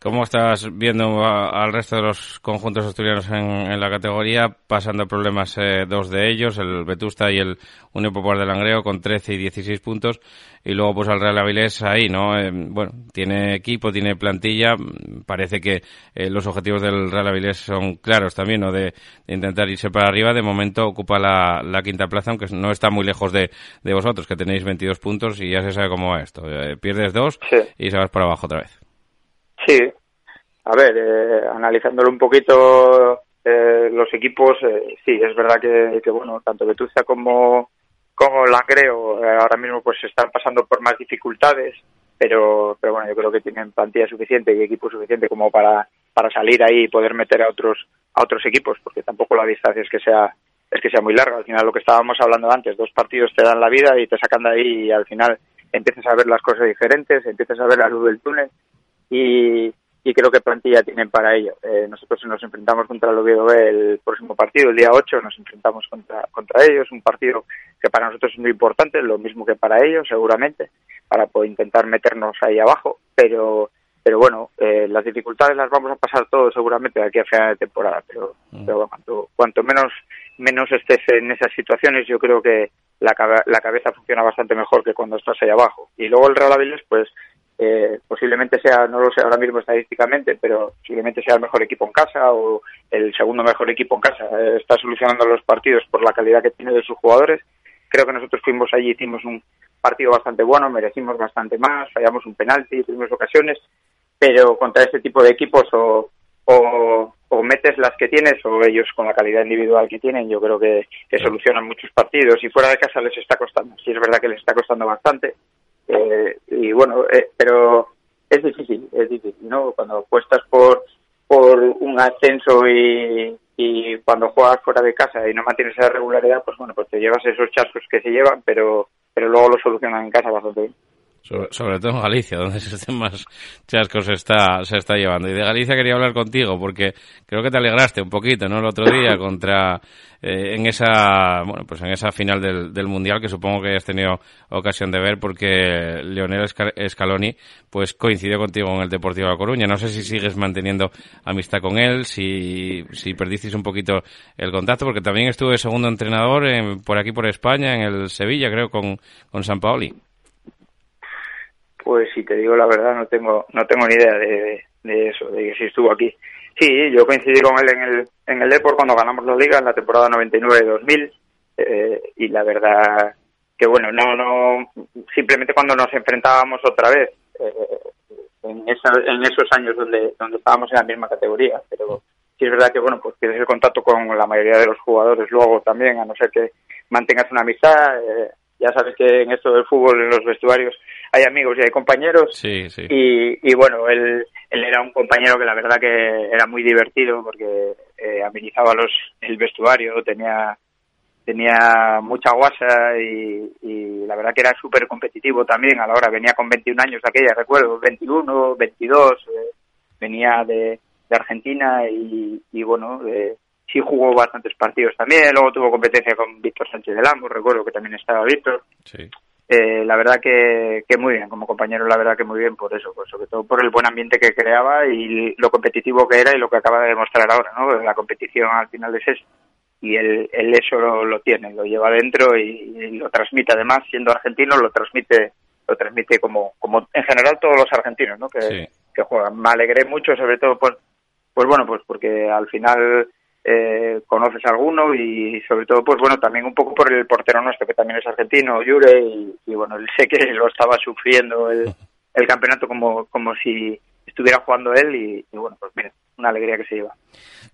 ¿Cómo estás viendo al resto de los conjuntos asturianos en, en la categoría, pasando problemas eh, dos de ellos, el Vetusta y el Unión Popular de Langreo, con 13 y 16 puntos, y luego pues al Real Avilés ahí, ¿no? Eh, bueno, tiene equipo, tiene plantilla, parece que eh, los objetivos del Real Avilés son claros también, ¿no? De, de intentar irse para arriba, de momento ocupa la, la quinta plaza, aunque no está muy lejos de, de vosotros, que tenéis 22 puntos y ya se sabe cómo va esto. Eh, pierdes dos y se vas para abajo otra vez. Sí, a ver, eh, analizándolo un poquito, eh, los equipos, eh, sí, es verdad que, que, bueno, tanto Vetusta como, como Langreo eh, ahora mismo pues están pasando por más dificultades, pero, pero bueno, yo creo que tienen plantilla suficiente y equipo suficiente como para, para salir ahí y poder meter a otros, a otros equipos, porque tampoco la distancia es que sea es que sea muy larga. Al final, lo que estábamos hablando antes, dos partidos te dan la vida y te sacan de ahí y al final empiezas a ver las cosas diferentes, empiezas a ver la luz del túnel y, y creo que plantilla tienen para ello. Eh, nosotros nos enfrentamos contra el Oviedo el próximo partido, el día 8, nos enfrentamos contra, contra ellos, un partido que para nosotros es muy importante, lo mismo que para ellos seguramente, para poder intentar meternos ahí abajo, pero pero bueno, eh, las dificultades las vamos a pasar todos seguramente de aquí a final de temporada, pero, pero bueno, cuanto, cuanto menos menos estés en esas situaciones, yo creo que la, la cabeza funciona bastante mejor que cuando estás ahí abajo. Y luego el Real Avilés, pues eh, posiblemente sea, no lo sé ahora mismo estadísticamente, pero posiblemente sea el mejor equipo en casa o el segundo mejor equipo en casa. Eh, está solucionando los partidos por la calidad que tiene de sus jugadores. Creo que nosotros fuimos allí, hicimos un partido bastante bueno, merecimos bastante más, fallamos un penalti, tuvimos ocasiones, pero contra este tipo de equipos o, o, o metes las que tienes o ellos con la calidad individual que tienen, yo creo que, que solucionan muchos partidos y fuera de casa les está costando. Sí es verdad que les está costando bastante eh, y bueno, eh, pero es difícil, es difícil, ¿no? Cuando apuestas por por un ascenso y, y cuando juegas fuera de casa y no mantienes esa regularidad, pues bueno, pues te llevas esos chascos que se llevan, pero pero luego lo solucionan en casa bastante bien. Sobre, sobre todo en Galicia, (laughs) donde se estén más chascos se está, se está llevando. Y de Galicia quería hablar contigo, porque creo que te alegraste un poquito, ¿no? El otro día (laughs) contra, eh, en esa, bueno, pues en esa final del, del Mundial, que supongo que has tenido ocasión de ver, porque Leonel Scaloni, pues coincidió contigo en el Deportivo de La Coruña. No sé si sigues manteniendo amistad con él, si, si perdisteis un poquito el contacto, porque también estuve segundo entrenador en- por aquí por España, en el Sevilla, creo, con, con San Paoli. Pues si te digo la verdad, no tengo no tengo ni idea de, eso, de que si estuvo aquí. Sí, yo coincidí con él en el, en el Depor cuando ganamos la Liga en la temporada 99-2000 eh, y la verdad que bueno, no, no, simplemente cuando nos enfrentábamos otra vez eh, en, esa, en esos años donde, donde estábamos en la misma categoría, pero sí es verdad que bueno, pues tienes el contacto con la mayoría de los jugadores luego también, a no ser que mantengas una amistad, eh, ya sabes que en esto del fútbol, en los vestuarios, hay amigos y hay compañeros, Sí, sí. y, y bueno, él, él era un compañero que la verdad que era muy divertido porque eh, amenizaba los, el vestuario, tenía tenía mucha guasa y, y la verdad que era súper competitivo también a la hora, venía con 21 años de aquella, recuerdo, 21, 22, eh, venía de, de Argentina y, y bueno, eh, sí jugó bastantes partidos también, luego tuvo competencia con Víctor Sánchez del Amo, recuerdo que también estaba Víctor, Sí. Eh, la verdad que, que muy bien, como compañero la verdad que muy bien por eso, pues sobre todo por el buen ambiente que creaba y lo competitivo que era y lo que acaba de demostrar ahora, ¿no? La competición al final es eso. Y él, él eso lo, lo tiene, lo lleva dentro y, y lo transmite además, siendo argentino, lo transmite lo transmite como, como en general todos los argentinos, ¿no? Que, Sí. que juegan. Me alegré mucho, sobre todo, pues, pues bueno, pues porque al final eh, conoces a alguno y sobre todo, pues bueno, también un poco por el portero nuestro, que también es argentino, Yure, y, y bueno, sé que lo estaba sufriendo el, campeonato como, como si estuviera jugando él y bueno, pues mira, una alegría que se lleva.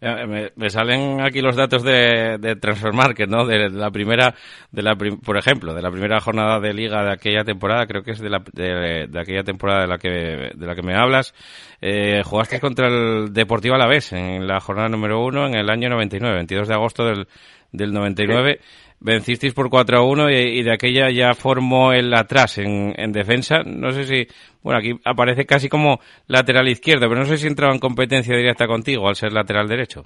Eh, Me, me salen aquí los datos de, de Transfer Market, ¿no? De la primera, de la, prim- por ejemplo, de la primera jornada de liga de aquella temporada, creo que es de, la, de, de aquella temporada de la que, de la que me hablas. Eh, jugaste contra el Deportivo Alavés en la jornada número uno en el año 99, 22 de agosto del, del 99. Vencisteis por 4 a 1 y, y de aquella ya formó el atrás en, en defensa. No sé si, bueno, aquí aparece casi como lateral izquierdo, pero no sé si entraba en competencia directa contigo al ser lateral derecho.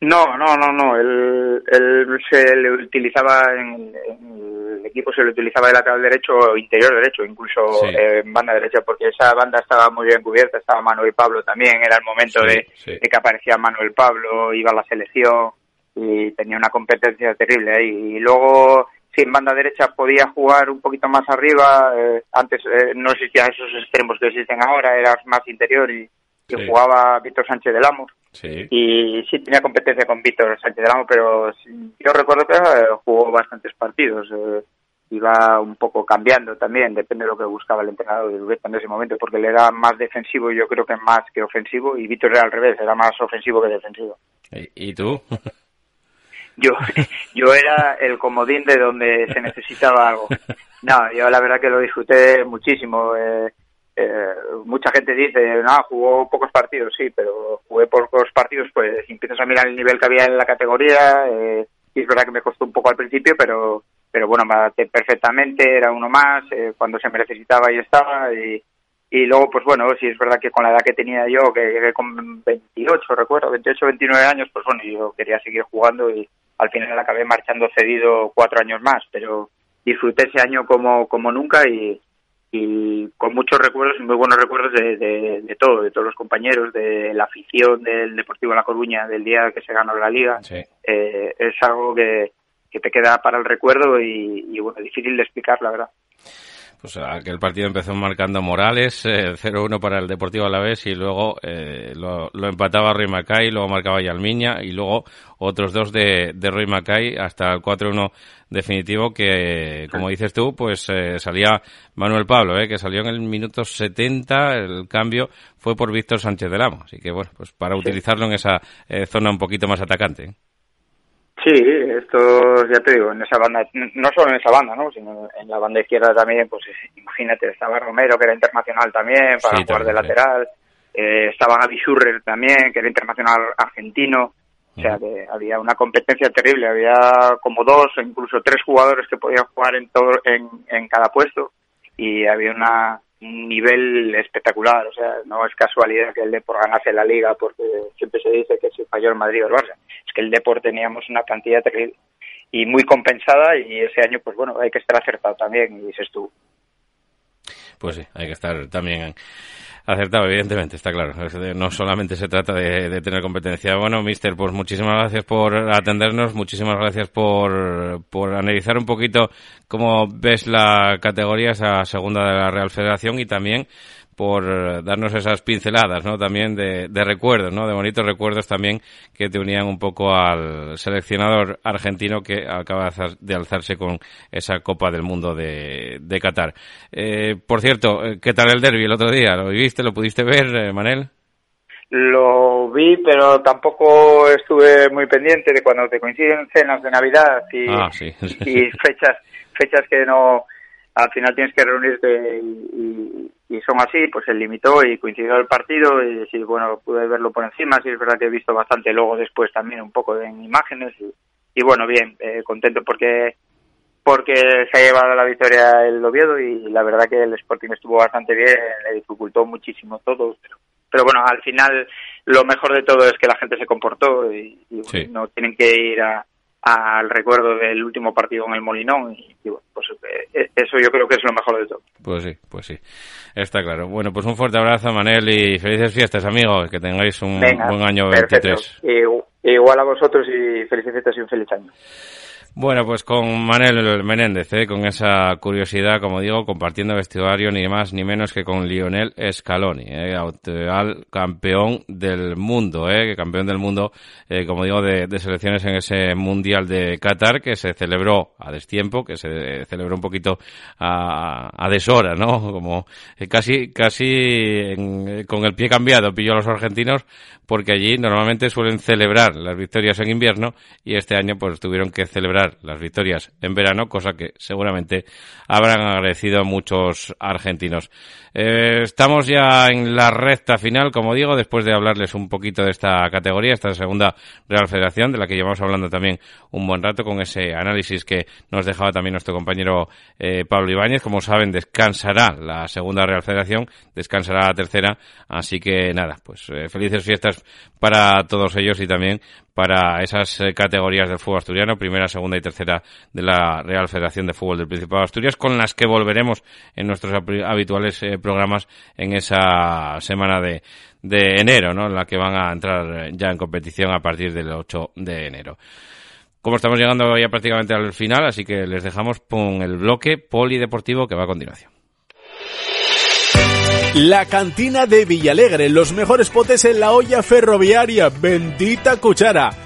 No, no, no, no. Él, él se le utilizaba en, en el equipo se le utilizaba de lateral derecho o interior derecho, incluso Sí. eh, en banda derecha, porque esa banda estaba muy bien cubierta. Estaba Manuel Pablo también. Era el momento Sí, de, sí. de que aparecía Manuel Pablo, iba a la selección y tenía una competencia terrible ahí. Y luego, sí, en banda derecha podía jugar un poquito más arriba. eh, antes eh, no existían esos extremos que existen ahora, era más interior y, Sí. jugaba Víctor Sánchez del Amo Sí. y sí tenía competencia con Víctor Sánchez del Amo, pero yo recuerdo que eh, jugó bastantes partidos. eh, iba un poco cambiando también, depende de lo que buscaba el entrenador de Ubeta en ese momento, porque él era más defensivo yo creo que más que ofensivo, y Víctor era al revés, era más ofensivo que defensivo. ¿Y, y tú? (laughs) Yo, yo era el comodín de donde se necesitaba algo. (laughs) No, yo la verdad que lo disfruté muchísimo. Eh, eh, mucha gente dice, no, jugó pocos partidos, sí, pero jugué pocos partidos, pues empiezas a mirar el nivel que había en la categoría. Eh, y es verdad que me costó un poco al principio, pero pero bueno, me adapté perfectamente, era uno más, eh, cuando se me necesitaba y estaba. Y, y luego, pues bueno, sí es verdad que con la edad que tenía yo, que llegué con 28, recuerdo, 28, 29 años, pues bueno, yo quería seguir jugando y al final acabé marchando cedido cuatro años más, pero disfruté ese año como, como nunca y, y con muchos recuerdos y muy buenos recuerdos de, de, de todo, de todos los compañeros, de la afición del Deportivo La Coruña del día que se ganó la liga. Sí. Eh, es algo que, que te queda para el recuerdo y, y bueno, difícil de explicar, la verdad. Pues aquel partido empezó marcando Morales, eh, 0-1 para el Deportivo Alavés y luego eh, lo, lo empataba Roy Macay, luego marcaba Yalmiña y luego otros dos de, de Roy Macay hasta el 4-1 definitivo que, como dices tú, pues eh, salía Manuel Pablo, eh, que salió en el minuto 70, el cambio fue por Víctor Sánchez del Amo, así que bueno, pues para utilizarlo en esa eh, zona un poquito más atacante. Sí, esto ya te digo, en esa banda, no solo en esa banda, ¿no? sino en la banda izquierda también, pues imagínate, estaba Romero, que era internacional también, para Sí, jugar de también, lateral, eh, estaba Gaby Schurrer también, que era internacional argentino, o sea, que había una competencia terrible, había como dos o incluso tres jugadores que podían jugar en todo en, en cada puesto. Y había una, un nivel espectacular. O sea, no es casualidad que el Depor ganase la liga porque siempre se dice que si falló el Madrid o el Barça. Es que el Depor teníamos una cantidad terrible y muy compensada y ese año, pues bueno, hay que estar acertado también y dices tú. Pues sí, hay que estar también acertado, evidentemente, está claro. No solamente se trata de, de, tener competencia. Bueno, mister, pues muchísimas gracias por atendernos, muchísimas gracias por, por analizar un poquito cómo ves la categoría, esa segunda de la Real Federación y también por darnos esas pinceladas, ¿no? También de, de, recuerdos, ¿no? De bonitos recuerdos también que te unían un poco al seleccionador argentino que acaba de alzarse con esa Copa del Mundo de, de Qatar. Eh, por cierto, ¿qué tal el derby el otro día? ¿Lo viviste? ¿Lo pudiste ver, eh, Manel? Lo vi, pero tampoco estuve muy pendiente de cuando te coinciden cenas de Navidad y, ah, sí. (laughs) y fechas, fechas que no, al final tienes que reunirte y, y, y, son así, pues se limitó y coincidió el partido y sí, bueno, pude verlo por encima, sí es verdad que he visto bastante luego después también un poco en imágenes y, y bueno, bien, eh, contento porque porque se ha llevado la victoria el Oviedo y la verdad que el Sporting estuvo bastante bien, le dificultó muchísimo todo, pero, pero bueno, al final lo mejor de todo es que la gente se comportó y, y Sí. no tienen que ir a, al recuerdo del último partido en el Molinón y, y bueno, pues eh, eso yo creo que es lo mejor de todo. Pues sí, pues sí, está claro. Bueno, pues un fuerte abrazo, Manel, y felices fiestas, amigos, que tengáis un Venga, buen año perfecto. 23. Igu- Igual a vosotros y felices fiestas y un feliz año. Bueno, pues con Manel Menéndez, ¿eh? con esa curiosidad, como digo, compartiendo vestuario ni más ni menos que con Lionel Scaloni, ¿eh? actual campeón del mundo, ¿eh? campeón del mundo, eh, como digo, de, selecciones en ese Mundial de Qatar que se celebró a destiempo, que se celebró un poquito a, a deshora, ¿no? Como eh, casi, casi en, con el pie cambiado pilló a los argentinos porque allí normalmente suelen celebrar las victorias en invierno y este año pues tuvieron que celebrar las victorias en verano, cosa que seguramente habrán agradecido a muchos argentinos. Eh, estamos ya en la recta final, como digo, después de hablarles un poquito de esta categoría, esta segunda Real Federación, de la que llevamos hablando también un buen rato con ese análisis que nos dejaba también nuestro compañero eh, Pablo Ibáñez. Como saben, descansará la segunda Real Federación, descansará la tercera, así que nada, pues eh, felices fiestas para todos ellos y también para esas eh, categorías del fútbol asturiano, primera, segunda y tercera de la Real Federación de Fútbol del Principado de Asturias, con las que volveremos en nuestros habituales eh, programas en esa semana de, enero, ¿no? En la que van a entrar ya en competición a partir del 8 de enero. Como estamos llegando ya prácticamente al final, así que les dejamos con el bloque polideportivo que va a continuación. La cantina de Villalegre, los mejores potes en la olla ferroviaria, bendita cuchara.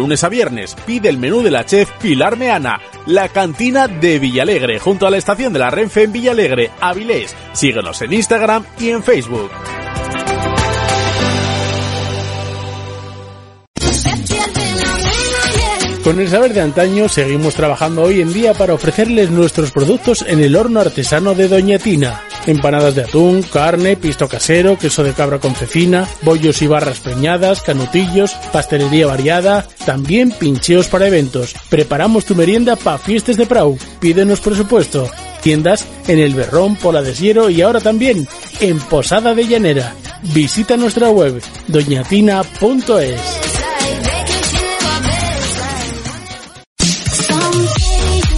lunes a viernes. Pide el menú de la chef Pilar Meana. La cantina de Villalegre, junto a la estación de la Renfe en Villalegre, Avilés. Síguenos en Instagram y en Facebook. Con el saber de antaño seguimos trabajando hoy en día para ofrecerles nuestros productos en el horno artesano de Doña Tina. Empanadas de atún, carne, pisto casero, queso de cabra con cecina, bollos y barras preñadas, canutillos, pastelería variada, también pincheos para eventos. Preparamos tu merienda para fiestas de Prau. Pídenos presupuesto. Tiendas en El Berrón, Pola de Siero y ahora también en Posada de Llanera. Visita nuestra web doñatina.es.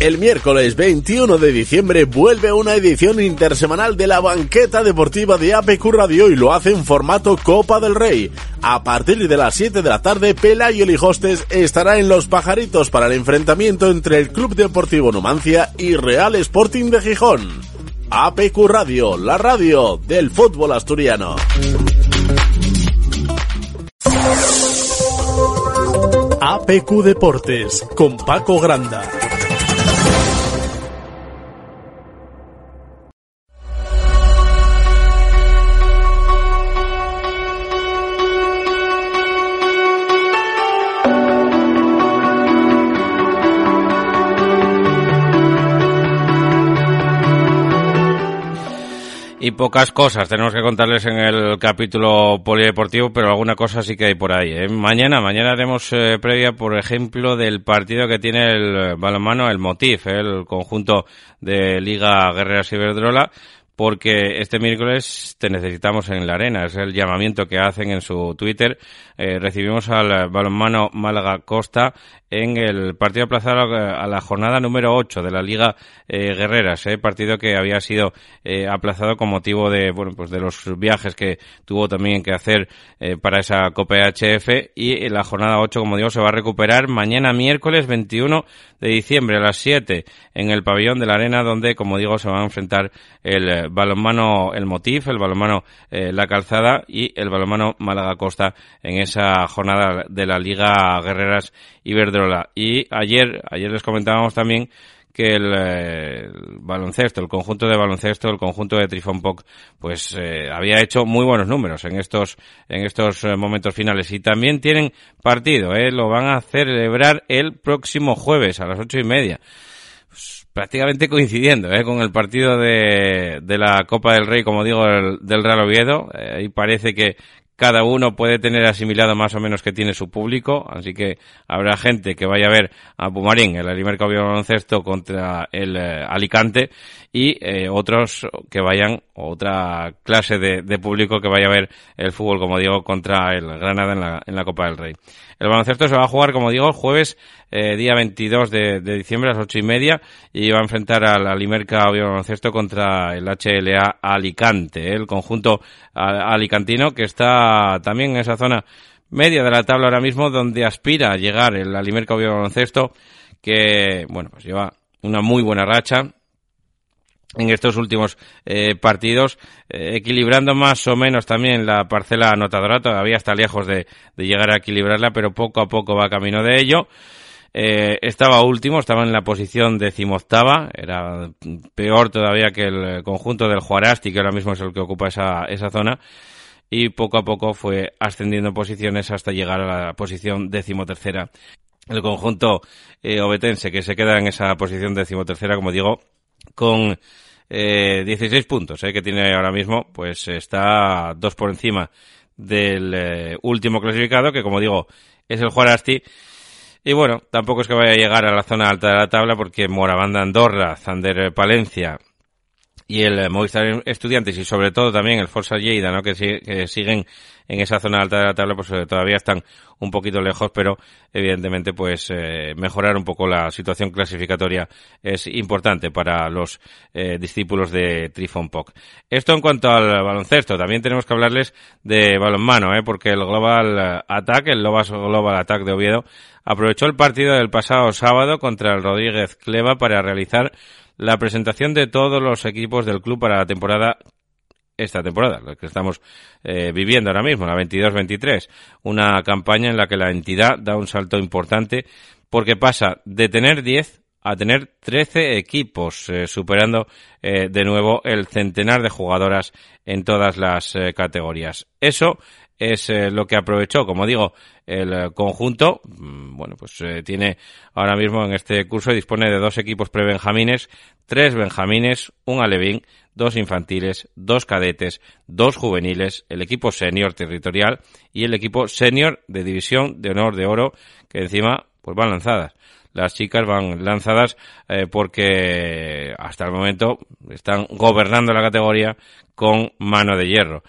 El miércoles 21 de diciembre vuelve una edición intersemanal de la banqueta deportiva de APQ Radio y lo hace en formato Copa del Rey. A partir de las 7 de la tarde, Pelayo Lijostes estará en Los Pajaritos para el enfrentamiento entre el Club Deportivo Numancia y Real Sporting de Gijón. APQ Radio, la radio del fútbol asturiano. APQ Deportes con Paco Granda. Thank you. Y pocas cosas tenemos que contarles en el capítulo polideportivo, pero alguna cosa sí que hay por ahí. ¿eh? Mañana, mañana haremos eh, previa, por ejemplo, del partido que tiene el balonmano, el Motif, ¿eh? el conjunto de Liga Guerreras Iberdrola, porque este miércoles te necesitamos en la arena. Es el llamamiento que hacen en su Twitter. Eh, recibimos al balonmano Málaga Costa en el partido aplazado a la jornada número 8 de la Liga eh, Guerreras, eh, partido que había sido eh, aplazado con motivo de bueno pues de los viajes que tuvo también que hacer eh, para esa Copa HF y la jornada 8 como digo se va a recuperar mañana miércoles 21 de diciembre a las 7 en el pabellón de la arena donde como digo se van a enfrentar el balonmano el Motif, el balonmano eh, La Calzada y el balonmano Málaga Costa en esa jornada de la Liga Guerreras Iberdrola. Y ayer, ayer les comentábamos también que el, eh, baloncesto, el conjunto de baloncesto, el conjunto de Trifon Poc, pues eh, había hecho muy buenos números en estos en estos eh, momentos finales y también tienen partido, eh, lo van a celebrar el próximo jueves a las ocho y media prácticamente coincidiendo eh, con el partido de, de la Copa del Rey, como digo, el- del Real Oviedo. Eh, ahí parece que cada uno puede tener asimilado más o menos que tiene su público, así que habrá gente que vaya a ver a Pumarín, el Alimerca Baloncesto contra el eh, Alicante, y eh, otros que vayan, otra clase de, público que vaya a ver el fútbol, como digo, contra el Granada en la, en la Copa del Rey. El baloncesto se va a jugar, como digo, jueves, eh, día 22 de, de diciembre a las ocho y media y va a enfrentar al Alimerca Oviedo Baloncesto contra el HLA Alicante, el conjunto alicantino que está también en esa zona media de la tabla ahora mismo donde aspira a llegar el Alimerca Baloncesto que, bueno, pues lleva una muy buena racha, en estos últimos eh, partidos, eh, equilibrando más o menos también la parcela anotadora, todavía está lejos de, llegar a equilibrarla, pero poco a poco va camino de ello. Eh, estaba último, estaba en la posición decimoctava, era peor todavía que el conjunto del Juarasti, que ahora mismo es el que ocupa esa, esa zona, y poco a poco fue ascendiendo posiciones hasta llegar a la posición decimotercera. El conjunto eh, obetense que se queda en esa posición decimotercera, como digo, con eh, 16 puntos eh, que tiene ahora mismo, pues está dos por encima del eh, último clasificado, que como digo, es el Juarasti. Y bueno, tampoco es que vaya a llegar a la zona alta de la tabla porque Moravanda Andorra, Zander Palencia y el eh, Movistar Estudiantes y sobre todo también el Forza Lleida, ¿no? que, si- que siguen en esa zona alta de la tabla, pues eh, todavía están un poquito lejos, pero evidentemente pues eh, mejorar un poco la situación clasificatoria es importante para los eh, discípulos de Trifon Poc. Esto en cuanto al baloncesto, también tenemos que hablarles de balonmano, ¿eh? porque el Global Attack, el Lobas Global Attack de Oviedo, aprovechó el partido del pasado sábado contra el Rodríguez Cleva para realizar la presentación de todos los equipos del club para la temporada esta temporada, la que estamos eh, viviendo ahora mismo, la 22-23, una campaña en la que la entidad da un salto importante porque pasa de tener 10 a tener 13 equipos, eh, superando eh, de nuevo el centenar de jugadoras en todas las categorías. Eso es eh, lo que aprovechó, como digo, el eh, conjunto. Mm, Bueno, pues eh, tiene ahora mismo en este curso dispone de dos equipos prebenjamines, tres benjamines, un alevín, dos infantiles, dos cadetes, dos juveniles, el equipo senior territorial y el equipo senior de división de honor de oro, que encima pues van lanzadas. Las chicas van lanzadas eh, porque hasta el momento están gobernando la categoría con mano de hierro.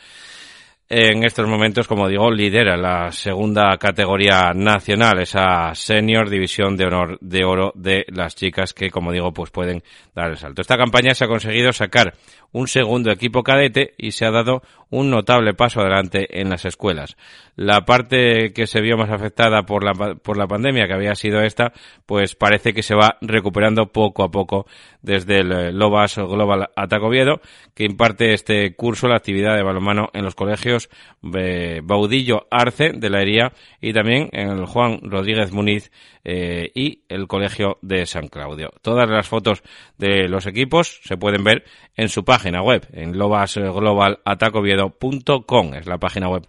En estos momentos, como digo, lidera la segunda categoría nacional, esa senior división de honor de oro de las chicas que, como digo, pues pueden dar el salto. Esta campaña se ha conseguido sacar un segundo equipo cadete y se ha dado un notable paso adelante en las escuelas. La parte que se vio más afectada por la, por la pandemia, que había sido esta, pues parece que se va recuperando poco a poco desde el eh, Lobas Global Atacoviedo, que imparte este curso, la actividad de balonmano en los colegios eh, Baudillo Arce de la Hería y también en el Juan Rodríguez Muniz eh, y el Colegio de San Claudio. Todas las fotos de los equipos se pueden ver en su página web, en lobasglobalatacoviedo.com, es la página web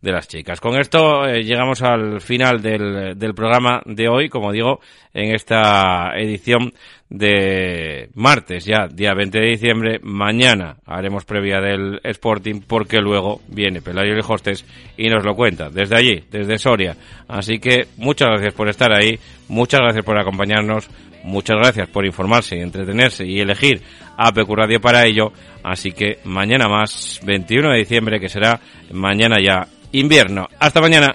de las chicas. Con esto eh, llegamos al final del programa de hoy, como digo, en esta edición de martes, ya día 20 de diciembre. Mañana haremos previa del Sporting porque luego viene Pelayo y Hostes y nos lo cuenta desde allí, desde Soria. Así que muchas gracias por estar ahí, muchas gracias por acompañarnos, muchas gracias por informarse y entretenerse y elegir a Radio para ello. Así que mañana más, 21 de diciembre, que será mañana ya invierno. Hasta mañana.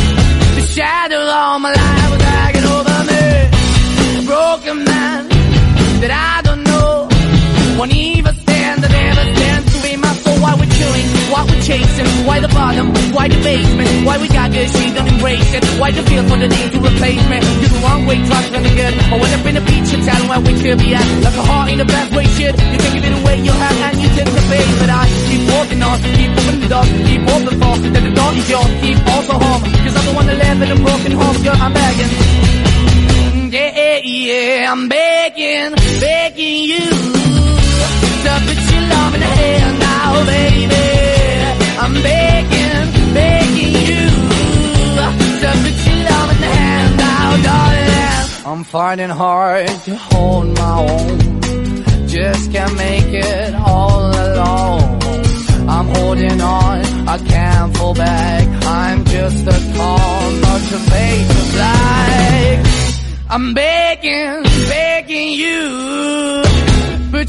Shadow all my life was hanging over me. A broken man that I don't know. Won't even stand, I never stand to be my soul. Why we're chilling, why we're chasing, why the bottom, why the basement, why we got this, she don't embrace it. Why the feel for the need to replace me? You're the wrong way, trying to the good. I went up in the feature town where we could be at. Like a heart in the best way, shit. You can give it away, you have, and you take the bait. But I keep walking on, keep moving the door, keep open for, that the door is yours, keep also home. Cause I'm the one that live in a broken home, girl, I'm begging. Yeah, yeah, I'm begging, begging you to put your love in the hand now, baby. I'm finding hard to hold my own. Just can't make it all alone. I'm holding on, I can't fall back. I'm just a call, not to fade to black. I'm begging, begging you.